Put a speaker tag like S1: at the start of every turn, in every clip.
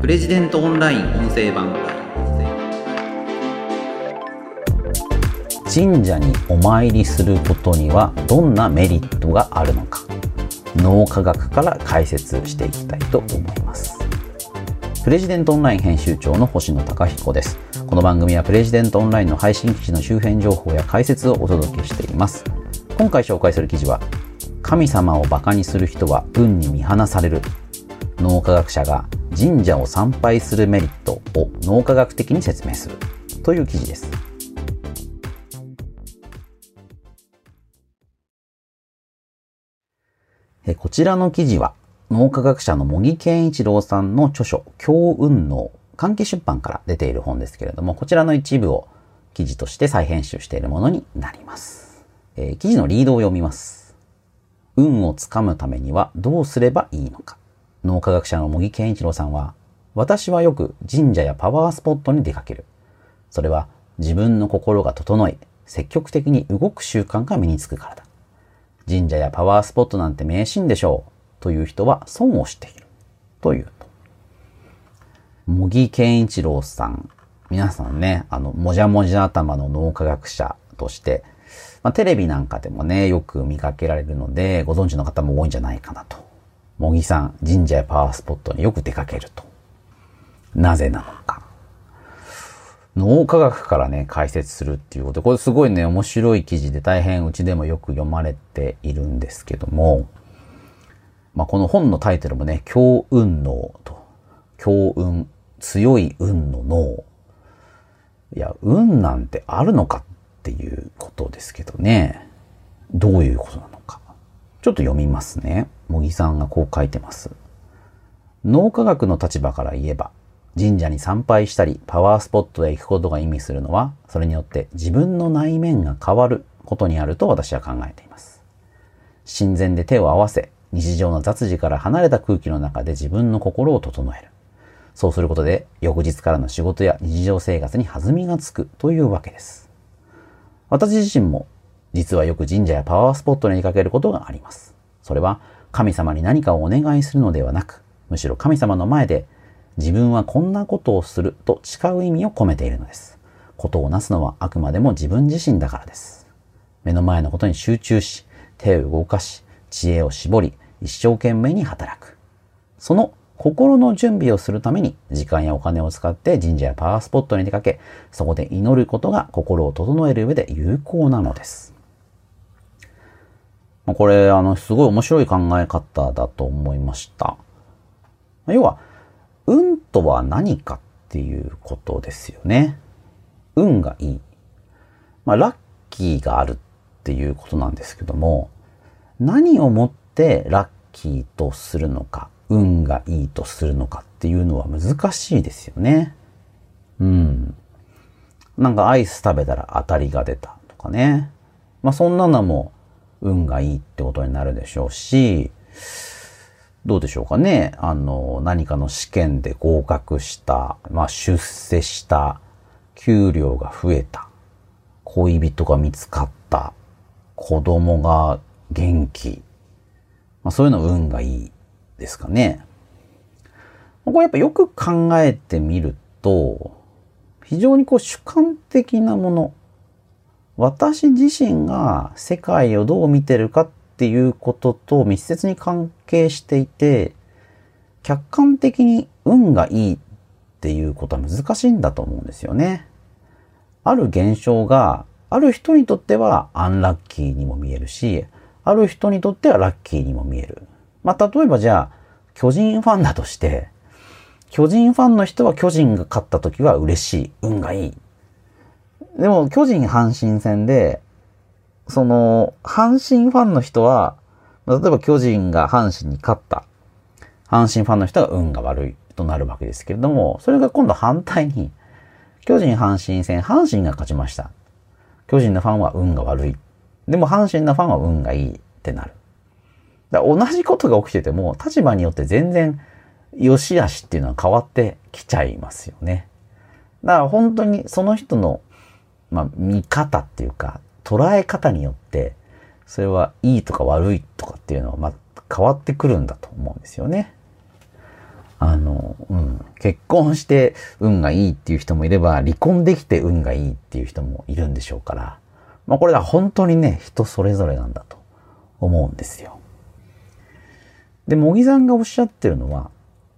S1: プレジデントオンライン音声版。
S2: 神社にお参りすることにはどんなメリットがあるのか。脳科学から解説していきたいと思います。プレジデントオンライン編集長の星野貴彦です。この番組はプレジデントオンラインの配信記事の周辺情報や解説をお届けしています。今回紹介する記事は神様をバカにする人は運に見放される。脳科学者が神社を参拝するメリットを脳科学的に説明する。という記事です。こちらの記事は脳科学者の茂木健一郎さんの著書強運脳関係出版から出ている本ですけれどもこちらの一部を記事として再編集しているものになります、えー、記事のリードを読みます。運をつかむためにはどうすればいいのか。脳科学者の茂木健一郎さんは私はよく神社やパワースポットに出かけるそれは自分の心が整い積極的に動く習慣が身につくからだ神社やパワースポットなんて迷信でしょうという人は損をしているというと。茂木健一郎さん。皆さんね、あの、もじゃもじゃ頭の脳科学者として、まあ、テレビなんかでもね、よく見かけられるので、ご存知の方も多いんじゃないかなと。茂木さん、神社やパワースポットによく出かけると。なぜなのか。脳科学からね、解説するっていうことで、これすごいね、面白い記事で大変うちでもよく読まれているんですけども、まあ、この本のタイトルもね、強運脳と、強運、強い運の脳。いや、運なんてあるのかっていうことですけどね、どういうことなのか。ちょっと読みますね。茂木さんがこう書いてます。脳科学の立場から言えば、神社に参拝したり、パワースポットへ行くことが意味するのは、それによって自分の内面が変わることにあると私は考えています。神前で手を合わせ、日常の雑事から離れた空気の中で自分の心を整える。そうすることで、翌日からの仕事や日常生活に弾みがつくというわけです。私自身も、実はよく神社やパワースポットに出かけることがあります。それは、神様に何かをお願いするのではなく、むしろ神様の前で自分はこんなことをすると誓う意味を込めているのです。ことをなすのはあくまでも自分自身だからです。目の前のことに集中し、手を動かし、知恵を絞り、一生懸命に働く。その心の準備をするために時間やお金を使って神社やパワースポットに出かけ、そこで祈ることが心を整える上で有効なのです。これ、あの、すごい面白い考え方だと思いました。要は、運とは何かっていうことですよね。運がいい。まあ、ラッキーがあるっていうことなんですけども、何をもってラッキーとするのか、運がいいとするのかっていうのは難しいですよね。うん。なんかアイス食べたら当たりが出たとかね。まあそんなのも運がいいってことになるでしょうし、どうでしょうかね。あの、何かの試験で合格した、まあ、出世した、給料が増えた、恋人が見つかった、子供が元気。まあ、そういうの運がいいですかね。これやっぱよく考えてみると、非常にこう主観的なもの、私自身が世界をどう見てるかっていうことと密接に関係していて、客観的に運がいいっていうことは難しいんだと思うんですよね。ある現象がある人にとってはアンラッキーにも見えるし、ある人にとってはラッキーにも見える。まあ、例えばじゃあ、巨人ファンだとして、巨人ファンの人は巨人が勝った時は嬉しい。運がいい。でも、巨人阪神戦で、その、阪神ファンの人は、例えば巨人が阪神に勝った。阪神ファンの人が運が悪いとなるわけですけれども、それが今度反対に、巨人阪神戦、阪神が勝ちました。巨人のファンは運が悪い。でも阪神のファンは運がいいってなる。だ同じことが起きてても、立場によって全然良し悪しっていうのは変わってきちゃいますよね。だから本当にその人の、まあ、見方っていうか、捉え方によって、それはいいとか悪いとかっていうのは、ま変わってくるんだと思うんですよね。あの、うん、結婚して運がいいっていう人もいれば、離婚できて運がいいっていう人もいるんでしょうから、まあこれは本当にね、人それぞれなんだと思うんですよ。で、茂木さんがおっしゃってるのは、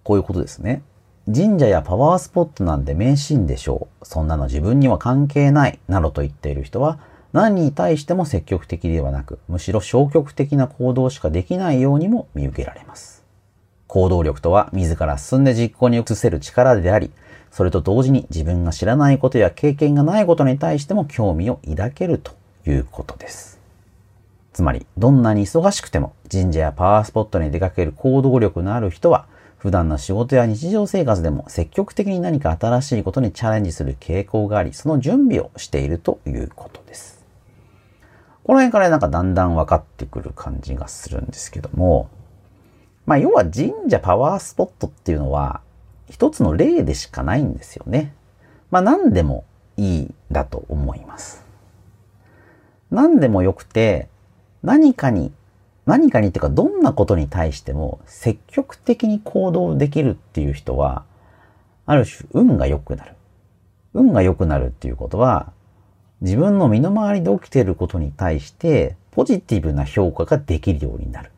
S2: こういうことですね。神社やパワースポットなんて迷信でしょう。そんなの自分には関係ない。などと言っている人は、何に対しても積極的ではなく、むしろ消極的な行動しかできないようにも見受けられます。行動力とは自ら進んで実行に移せる力であり、それと同時に自分が知らないことや経験がないことに対しても興味を抱けるということです。つまり、どんなに忙しくても神社やパワースポットに出かける行動力のある人は、普段の仕事や日常生活でも積極的に何か新しいことにチャレンジする傾向があり、その準備をしているということです。この辺からなんかだんだん分かってくる感じがするんですけども、まあ要は神社パワースポットっていうのは一つの例でしかないんですよね。まあ何でもいいだと思います。何でもよくて何かに何かにっていうかどんなことに対しても積極的に行動できるっていう人はある種運が良くなる。運が良くなるっていうことは自分の身の回りで起きていることに対してポジティブな評価ができるようになる。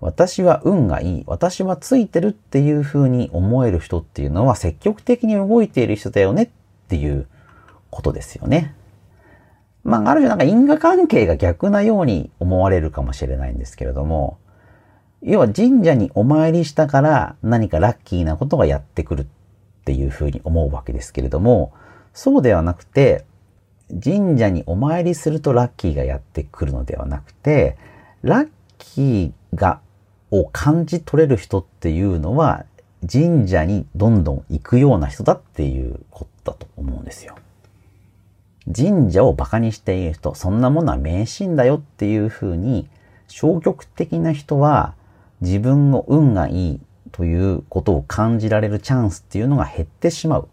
S2: 私は運がいい、私はついてるっていう風に思える人っていうのは積極的に動いている人だよねっていうことですよね。まあ、ある種なんか因果関係が逆なように思われるかもしれないんですけれども、要は神社にお参りしたから何かラッキーなことがやってくるっていう風に思うわけですけれども、そうではなくて、神社にお参りするとラッキーがやってくるのではなくて、ラッキーが、を感じ取れる人っていうのは、神社にどんどん行くような人だっていうことだと思うんですよ。神社を馬鹿にしている人、そんなものは迷信だよっていうふうに、消極的な人は自分の運がいいということを感じられるチャンスっていうのが減ってしまう。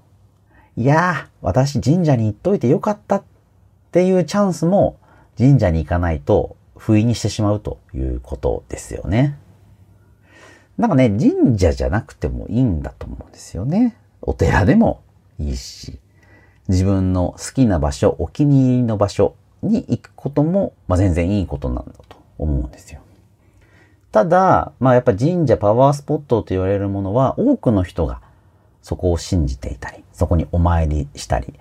S2: いやー、私神社に行っといてよかったっていうチャンスも神社に行かないと不意にしてしまうということですよね。なんかね、神社じゃなくてもいいんだと思うんですよね。お寺でもいいし、自分の好きな場所、お気に入りの場所に行くことも、まあ、全然いいことなんだと思うんですよ。ただ、まあやっぱ神社パワースポットと言われるものは多くの人がそこを信じていたり、そこにお参りしたり、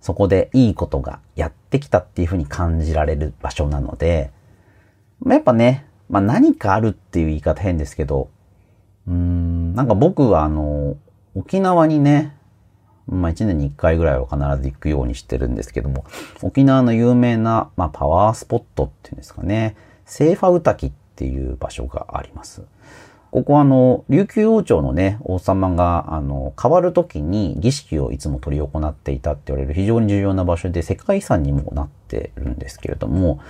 S2: そこでいいことがやってきたっていうふうに感じられる場所なので、まあ、やっぱね、まあ何かあるっていう言い方変ですけど、うーん、なんか僕はあの、沖縄にね、まあ一年に一回ぐらいは必ず行くようにしてるんですけども、沖縄の有名な、まあパワースポットっていうんですかね、セーファウタキっていう場所があります。ここはあの、琉球王朝のね、王様が、あの、変わる時に儀式をいつも執り行っていたって言われる非常に重要な場所で世界遺産にもなってるんですけれども、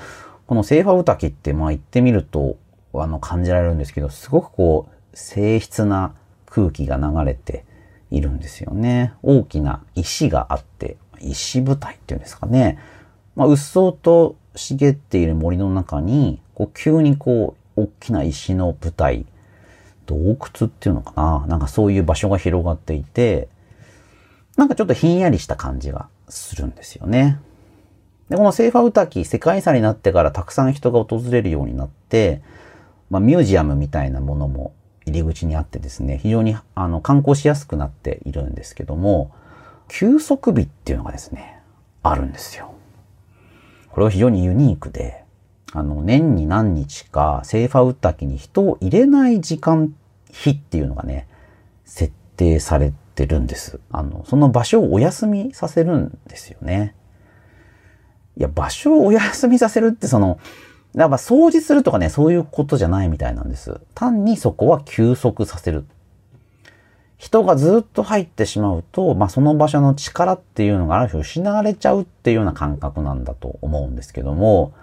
S2: このセーファウタキって、まあ行ってみると、あの、感じられるんですけど、すごくこう、静筆な空気が流れているんですよね。大きな石があって、石舞台っていうんですかね。まあ、うっそうと茂っている森の中に、こう急にこう、大きな石の舞台洞窟っていうのかななんかそういう場所が広がっていて、なんかちょっとひんやりした感じがするんですよね。で、このセーファウタキ世界遺産になってからたくさん人が訪れるようになって、まあミュージアムみたいなものも入り口にあってですね、非常にあの観光しやすくなっているんですけども、休息日っていうのがですね、あるんですよ。これは非常にユニークで、あの、年に何日か、セーファウッタキに人を入れない時間、日っていうのがね、設定されてるんです。あの、その場所をお休みさせるんですよね。いや、場所をお休みさせるってその、やっぱ掃除するとかね、そういうことじゃないみたいなんです。単にそこは休息させる。人がずっと入ってしまうと、まあ、その場所の力っていうのがある種失われちゃうっていうような感覚なんだと思うんですけども、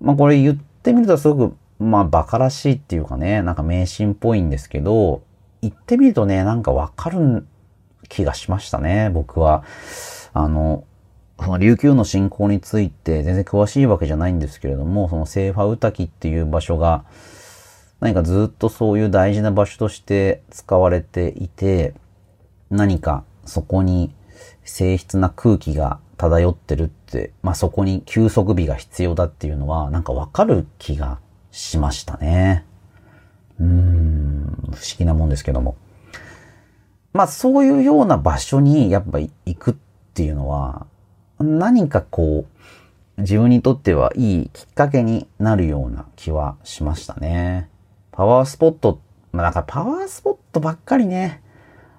S2: まあこれ言ってみるとすごく、まあ馬鹿らしいっていうかね、なんか迷信っぽいんですけど、言ってみるとね、なんかわかる気がしましたね、僕は。あの、その琉球の信仰について全然詳しいわけじゃないんですけれども、そのセーファウタキっていう場所が、何かずっとそういう大事な場所として使われていて、何かそこに静筆な空気が漂ってるって、まあ、そこに休息日が必要だっていうのは、なんかわかる気がしましたね。うーん、不思議なもんですけども。まあ、そういうような場所にやっぱ行くっていうのは、何かこう、自分にとってはいいきっかけになるような気はしましたね。パワースポット、まあなんかパワースポットばっかりね、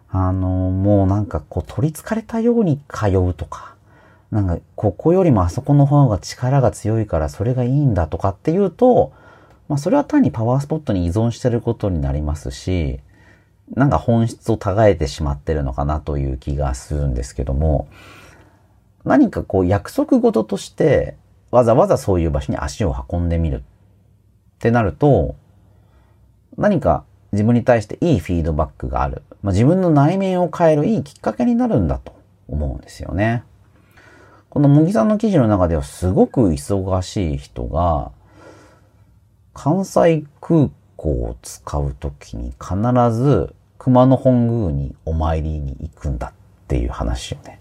S2: あの、もうなんかこう取り憑かれたように通うとか、なんかここよりもあそこの方が力が強いからそれがいいんだとかっていうと、まあそれは単にパワースポットに依存してることになりますし、なんか本質を違えてしまってるのかなという気がするんですけども、何かこう約束事としてわざわざそういう場所に足を運んでみるってなると、何か自分に対していいフィードバックがある。まあ、自分の内面を変えるいいきっかけになるんだと思うんですよね。この茂木さんの記事の中ではすごく忙しい人が、関西空港を使うときに必ず熊野本宮にお参りに行くんだっていう話をね。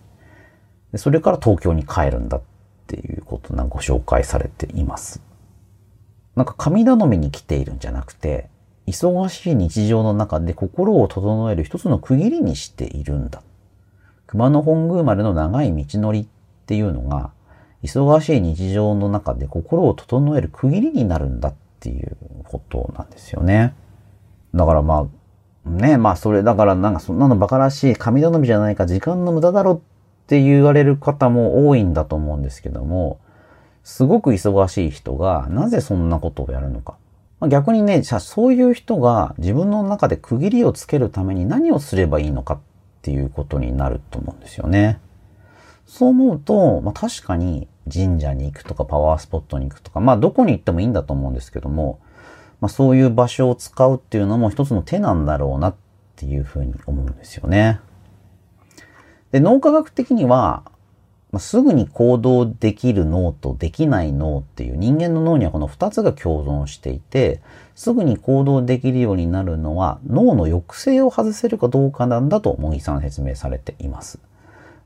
S2: でそれから東京に帰るんだっていうことがご紹介されています。なんか神頼みに来ているんじゃなくて、忙しい日常の中で心を整える一つの区切りにしているんだ。熊野本宮までの長い道のりっていうのが、忙しい日常の中で心を整える区切りになるんだっていうことなんですよね。だからまあ、ね、まあそれ、だからなんかそんなの馬鹿らしい神頼みじゃないか、時間の無駄だろって言われる方も多いんだと思うんですけども、すごく忙しい人がなぜそんなことをやるのか。逆にね、じゃあそういう人が自分の中で区切りをつけるために何をすればいいのかっていうことになると思うんですよね。そう思うと、まあ確かに神社に行くとかパワースポットに行くとか、まあどこに行ってもいいんだと思うんですけども、まあそういう場所を使うっていうのも一つの手なんだろうなっていうふうに思うんですよね。で、脳科学的には、まあ、すぐに行動できる脳とできない脳っていう人間の脳にはこの2つが共存していて、すぐに行動できるようになるのは脳の抑制を外せるかどうかなんだと茂木さん説明されています。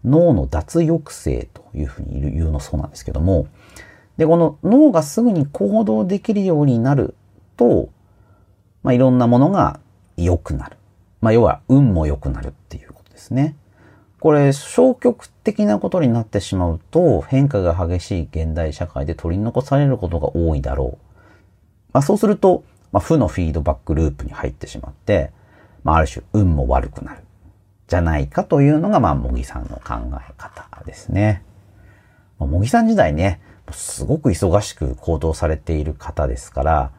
S2: 脳の脱抑制というふうに言うのそうなんですけども、で、この脳がすぐに行動できるようになると、まあ、いろんなものが良くなる。まあ、要は運も良くなるっていうことですね。これ消極的なことになってしまうと変化が激しい現代社会で取り残されることが多いだろう。まあ、そうすると、まあ、負のフィードバックループに入ってしまって、まあ、ある種運も悪くなる。じゃないかというのが、まあ、茂木さんの考え方ですね。まあ、さん時代ね、すごく忙しく行動されている方ですから、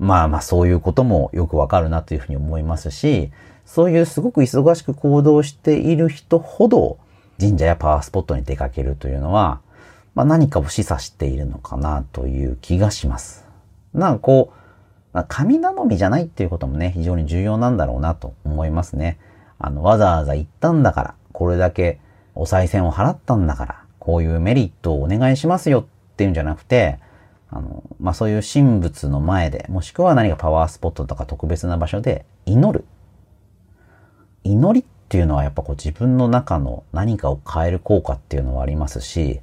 S2: まあまあそういうこともよくわかるなというふうに思いますし、そういうすごく忙しく行動している人ほど神社やパワースポットに出かけるというのは、まあ、何かを示唆しているのかなという気がします。なんかこう、まあ、神頼みじゃないっていうこともね、非常に重要なんだろうなと思いますね。あの、わざわざ行ったんだから、これだけお賽銭を払ったんだから、こういうメリットをお願いしますよっていうんじゃなくて、あの、まあ、そういう神仏の前で、もしくは何かパワースポットとか特別な場所で祈る。祈りっていうのはやっぱこう自分の中の何かを変える効果っていうのはありますし、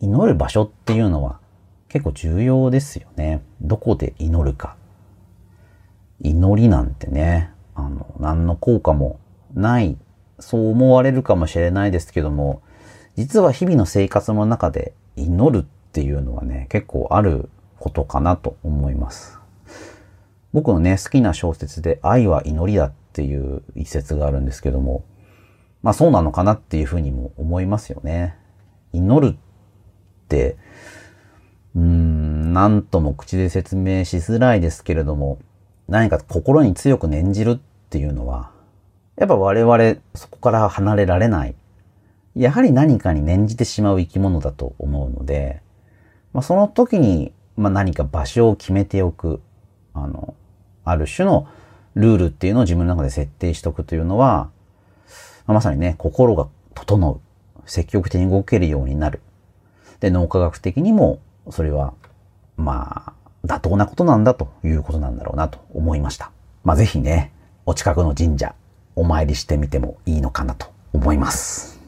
S2: 祈る場所っていうのは結構重要ですよね。どこで祈るか。祈りなんてね、あの、何の効果もない、そう思われるかもしれないですけども、実は日々の生活の中で祈るっていうのはね、結構あることかなと思います。僕のね、好きな小説で愛は祈りだっていう一節があるんですけども、まあそうなのかなっていうふうにも思いますよね。祈るって、うーん、なんとも口で説明しづらいですけれども、何か心に強く念じるっていうのは、やっぱ我々そこから離れられない。やはり何かに念じてしまう生き物だと思うので、まあ、その時に、まあ、何か場所を決めておく、あの、ある種のルールっていうのを自分の中で設定しておくというのは、まさにね、心が整う。積極的に動けるようになる。で、脳科学的にも、それは、まあ、妥当なことなんだということなんだろうなと思いました。まあ、ぜひね、お近くの神社、お参りしてみてもいいのかなと思います。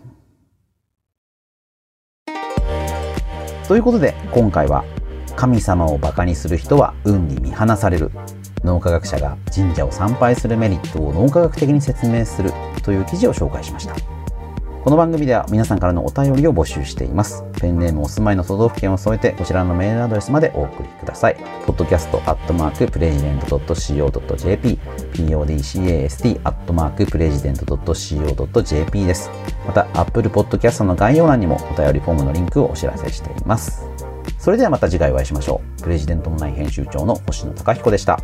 S2: ということで、今回は、神様を馬鹿にする人は運に見放される。脳科学者が神社を参拝するメリットを脳科学的に説明するという記事を紹介しました。この番組では皆さんからのお便りを募集しています。ペンネームお住まいの都道府県を添えてこちらのメールアドレスまでお送りください。podcast.president.co.jp podcast.president.co.jp です。また Apple Podcast の概要欄にもお便りフォームのリンクをお知らせしています。それではまた次回お会いしましょう。プレジデントのない編集長の星野貴彦でした。